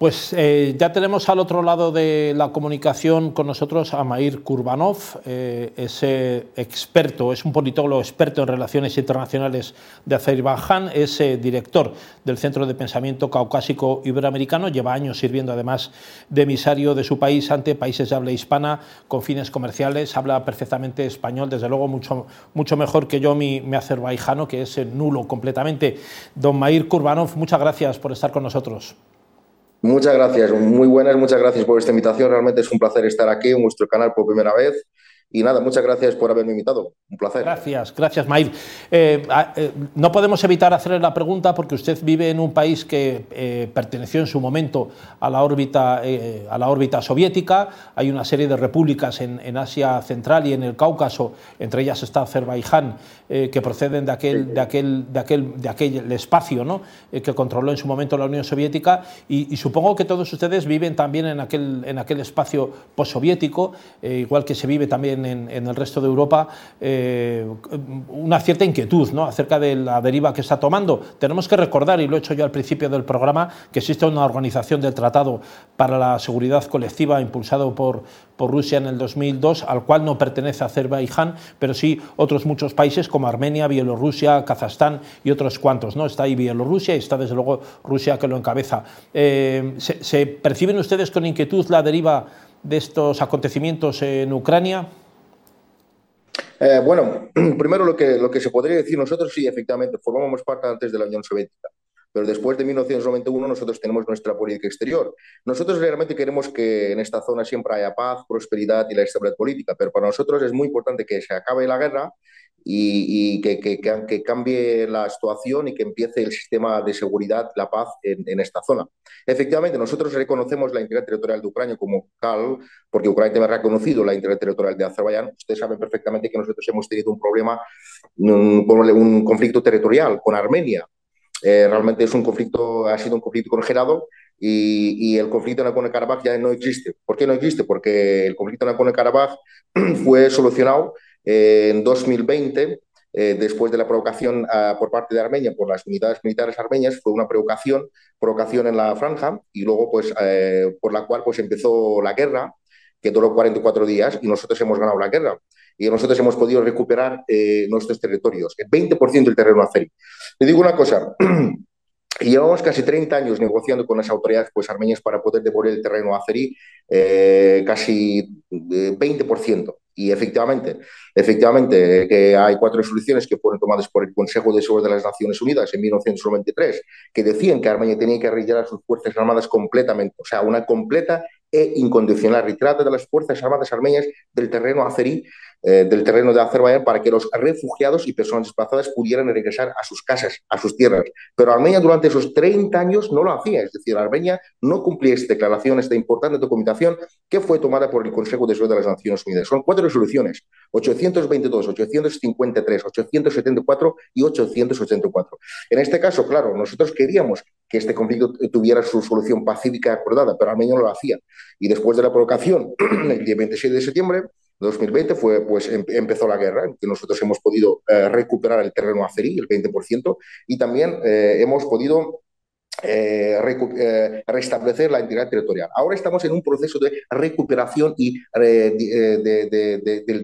Pues eh, ya tenemos al otro lado de la comunicación con nosotros a Mair Kurbanov, eh, ese experto, es un politólogo experto en relaciones internacionales de Azerbaiyán, es eh, director del Centro de Pensamiento Caucásico Iberoamericano, lleva años sirviendo además de emisario de su país ante países de habla hispana con fines comerciales, habla perfectamente español, desde luego mucho, mucho mejor que yo mi, mi azerbaiyano, que es nulo completamente. Don Mair Kurbanov, muchas gracias por estar con nosotros. Muchas gracias, muy buenas, muchas gracias por esta invitación. Realmente es un placer estar aquí en vuestro canal por primera vez. Y nada, muchas gracias por haberme invitado. Un placer. Gracias, gracias, Mair. Eh, eh, no podemos evitar hacerle la pregunta porque usted vive en un país que eh, perteneció en su momento a la órbita, a la órbita soviética. Hay una serie de repúblicas en, en, Asia Central y en el Cáucaso, entre ellas está Azerbaiyán, que proceden de aquel, de aquel, de aquel, de aquel espacio ¿no? que controló en su momento la Unión Soviética. Y, y, supongo que todos ustedes viven también en aquel, en aquel espacio postsoviético, igual que se vive también en, el resto de Europa eh, una cierta inquietud ¿no? acerca de la deriva que está tomando. Tenemos que recordar, y lo he hecho yo al principio del programa, que existe una organización del Tratado para la Seguridad Colectiva impulsado por, por Rusia en el 2002, al cual no pertenece Azerbaiyán, pero sí otros muchos países como Armenia, Bielorrusia, Kazajstán y otros cuantos. ¿no? Está ahí Bielorrusia y está desde luego Rusia que lo encabeza. Eh, ¿Se perciben ustedes con inquietud la deriva de estos acontecimientos en Ucrania? Eh, bueno, primero lo que, lo que se podría decir, nosotros sí, efectivamente, formamos parte antes de la Unión Soviética, pero después de 1991 nosotros tenemos nuestra política exterior. Nosotros realmente queremos que en esta zona siempre haya paz, prosperidad y la estabilidad política, pero para nosotros es muy importante que se acabe la guerra y, que, que, cambie la situación y que empiece el sistema de seguridad, la paz en, esta zona. Efectivamente, nosotros reconocemos la integridad territorial de Ucrania como tal, porque Ucrania también ha reconocido la integridad territorial de Azerbaiyán. Ustedes saben perfectamente que nosotros hemos tenido un problema, un, un conflicto territorial con Armenia. Eh, realmente es un conflicto, ha sido un conflicto congelado y, y, el conflicto en Nagorno-Karabaj ya no existe. ¿Por qué no existe? Porque el conflicto en Nagorno-Karabaj fue solucionado en 2020, eh, después de la provocación uh, por parte de Armenia por las unidades militares armenias, fue una provocación, provocación en la franja y luego pues eh, por la cual pues empezó la guerra que duró 44 días y nosotros hemos ganado la guerra y nosotros hemos podido recuperar eh, nuestros territorios, el 20% del terreno azerí. Le digo una cosa, llevamos casi 30 años negociando con las autoridades pues, armenias para poder devolver el terreno azerí, eh, casi 20%. Y efectivamente, efectivamente que hay cuatro resoluciones que fueron tomadas por el Consejo de Seguridad de las Naciones Unidas en 1993 que decían que Armenia tenía que retirar sus fuerzas armadas completamente, o sea, una completa e incondicional retirada de las fuerzas armadas armenias del terreno azerí eh, del terreno de Azerbaiyán para que los refugiados y personas desplazadas pudieran regresar a sus casas, a sus tierras. Pero Armenia durante esos 30 años no lo hacía, es decir, Armenia no cumplía esta declaración, esta importante documentación que fue tomada por el Consejo de Seguridad de las Naciones Unidas. Son cuatro resoluciones, 822, 853, 874 y 884. En este caso, claro, nosotros queríamos que este conflicto tuviera su solución pacífica acordada, pero Armenia no lo hacía. Y después de la provocación, el día 27 de septiembre, 2020 fue, pues, em, empezó la guerra, en que nosotros hemos podido eh, recuperar el terreno azerí, el 20%, y también eh, hemos podido eh, restablecer la integridad territorial. Ahora estamos en un proceso de recuperación y de,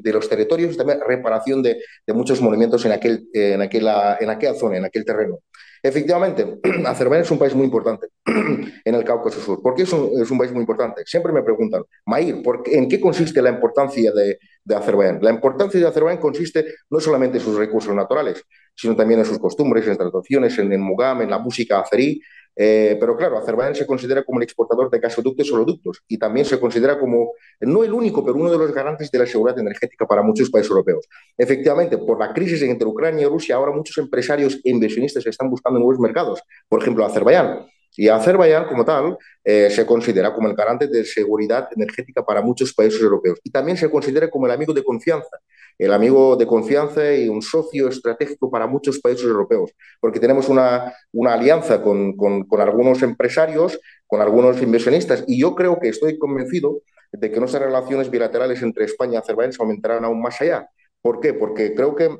de, los territorios y también reparación de, muchos monumentos en, aquel, en, aquella, en aquella zona, en aquel terreno. Efectivamente, Azerbaiyán es un país muy importante en el Cáucaso Sur. ¿Por qué es un, país muy importante? Siempre me preguntan, Mair, ¿en qué consiste la importancia de, de, Azerbaiyán? La importancia de Azerbaiyán consiste no solamente en sus recursos naturales, sino también en sus costumbres, en tradiciones, en el mugam, en la música azerí, eh, pero claro, Azerbaiyán se considera como el exportador de gasoductos y oleoductos y también se considera como, no el único, pero uno de los garantes de la seguridad energética para muchos países europeos. Efectivamente, por la crisis entre Ucrania y Rusia, ahora muchos empresarios e inversionistas están buscando nuevos mercados, por ejemplo, Azerbaiyán. Y Azerbaiyán, como tal, eh, se considera como el garante de seguridad energética para muchos países europeos. Y también se considera como el amigo de confianza, el amigo de confianza y un socio estratégico para muchos países europeos, porque tenemos una, una alianza con, con, con algunos empresarios, con algunos inversionistas. Y yo creo que estoy convencido de que nuestras relaciones bilaterales entre España y Azerbaiyán se aumentarán aún más allá. ¿Por qué? Porque creo que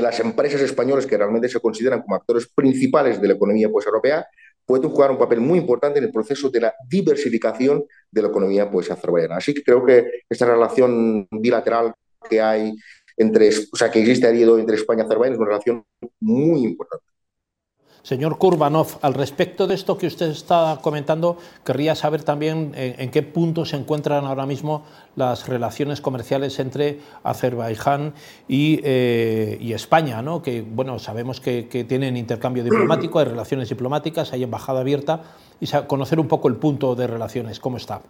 las empresas españolas que realmente se consideran como actores principales de la economía pues, europea pueden jugar un papel muy importante en el proceso de la diversificación de la economía pues, azerbaiyana. Así que creo que esta relación bilateral que hay entre, o sea, que existe entre España y Azerbaiyán es una relación muy importante. Señor Kurbanov, al respecto de esto que usted está comentando, querría saber también eh, en, qué punto se encuentran ahora mismo las relaciones comerciales entre Azerbaiyán y, eh, España, ¿no? que bueno, sabemos que, tienen intercambio diplomático, hay relaciones diplomáticas, hay embajada abierta, y conocer un poco el punto de relaciones, ¿cómo está?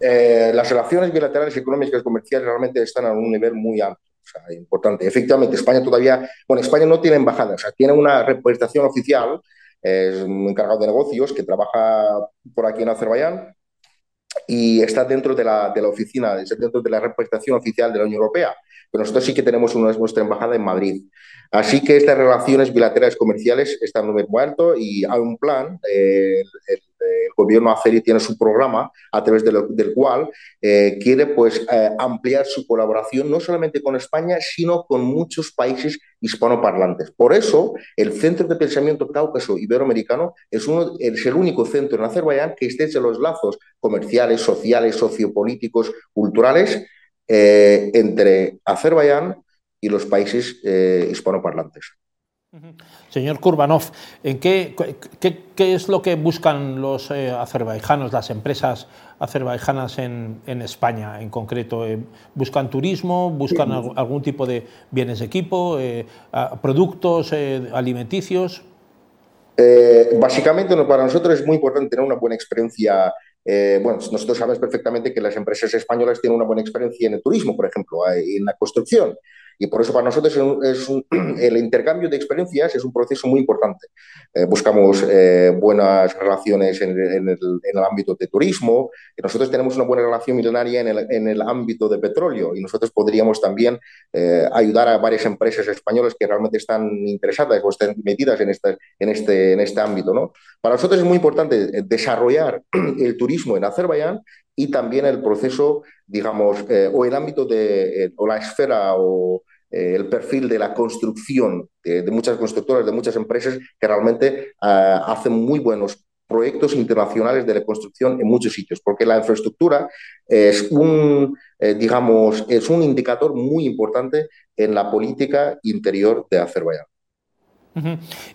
Eh, las relaciones bilaterales económicas y comerciales realmente están a un nivel muy alto o sea, importante. Efectivamente, España todavía, bueno, España no tiene embajada, o sea, tiene una representación oficial, es un encargado de negocios que trabaja por aquí en Azerbaiyán y está dentro de la, de la oficina, está dentro de la representación oficial de la Unión Europea. Pero nosotros sí que tenemos una, nuestra embajada en Madrid. Así que estas relaciones bilaterales comerciales están muy alto y hay un plan. Eh, el, el gobierno azerí tiene su programa a través del cual eh, quiere pues, eh, ampliar su colaboración no solamente con España, sino con muchos países hispanoparlantes. Por eso, el Centro de Pensamiento Cáucaso Iberoamericano es, uno, es el único centro en Azerbaiyán que estrecha los lazos comerciales, sociales, sociopolíticos, culturales eh, entre Azerbaiyán y los países hispanoparlantes. Señor Kurbanov, ¿en qué, qué, es lo que buscan los eh, azerbaijanos, las empresas azerbaijanas en, España en concreto? Eh, ¿Buscan turismo? ¿Buscan algún tipo de bienes de equipo? Eh, ¿Productos alimenticios? básicamente para nosotros es muy importante tener una buena experiencia bueno, nosotros sabemos perfectamente que las empresas españolas tienen una buena experiencia en el turismo, por ejemplo, en la construcción. Y por eso para nosotros es el intercambio de experiencias es un proceso muy importante. Eh, buscamos eh, buenas relaciones en, el, ámbito de turismo. Nosotros tenemos una buena relación milenaria en el, ámbito de petróleo y nosotros podríamos también eh, ayudar a varias empresas españolas que realmente están interesadas o están metidas en este, en este, en este ámbito. ¿no? Para nosotros es muy importante desarrollar el turismo en Azerbaiyán y también el proceso, digamos, eh, o el ámbito de, eh, o la esfera o eh, el perfil de la construcción de, muchas constructoras, de muchas empresas que realmente hacen muy buenos proyectos internacionales de la construcción en muchos sitios, porque la infraestructura es un, digamos, es un indicador muy importante en la política interior de Azerbaiyán.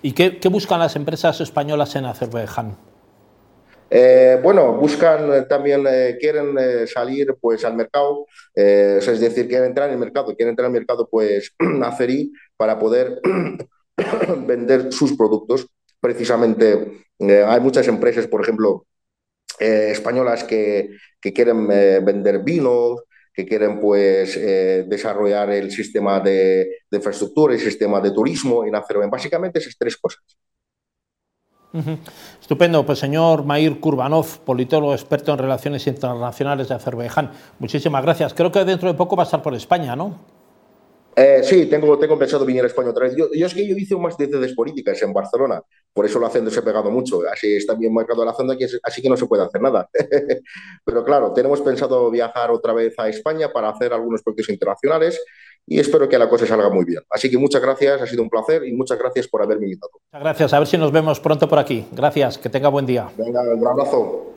¿Y qué buscan las empresas españolas en Azerbaiyán? Eh, bueno, buscan eh, también, eh, quieren salir pues al mercado, es decir, quieren entrar en el mercado, quieren entrar al mercado pues azerí para poder vender sus productos. Precisamente hay muchas empresas, por ejemplo, españolas que, quieren vender vinos, que quieren pues desarrollar el sistema de, infraestructura, el sistema de turismo en Azerbaiyán. Básicamente esas tres cosas. Estupendo, pues señor Mair Kurbanov, politólogo experto en relaciones internacionales de Azerbaiyán. Muchísimas gracias. Creo que dentro de poco va a estar por España, ¿no? Eh, sí, tengo, tengo pensado venir a España otra vez. Yo, es que yo hice un máster de políticas en Barcelona, por eso la Hacenda se ha pegado mucho. Así está bien marcado la Hacenda, así que no se puede hacer nada. Pero claro, tenemos pensado viajar otra vez a España para hacer algunos proyectos internacionales y espero que la cosa salga muy bien. Así que muchas gracias, ha sido un placer y muchas gracias por haberme invitado. Muchas gracias, a ver si nos vemos pronto por aquí. Gracias, que tenga buen día. Venga, un abrazo.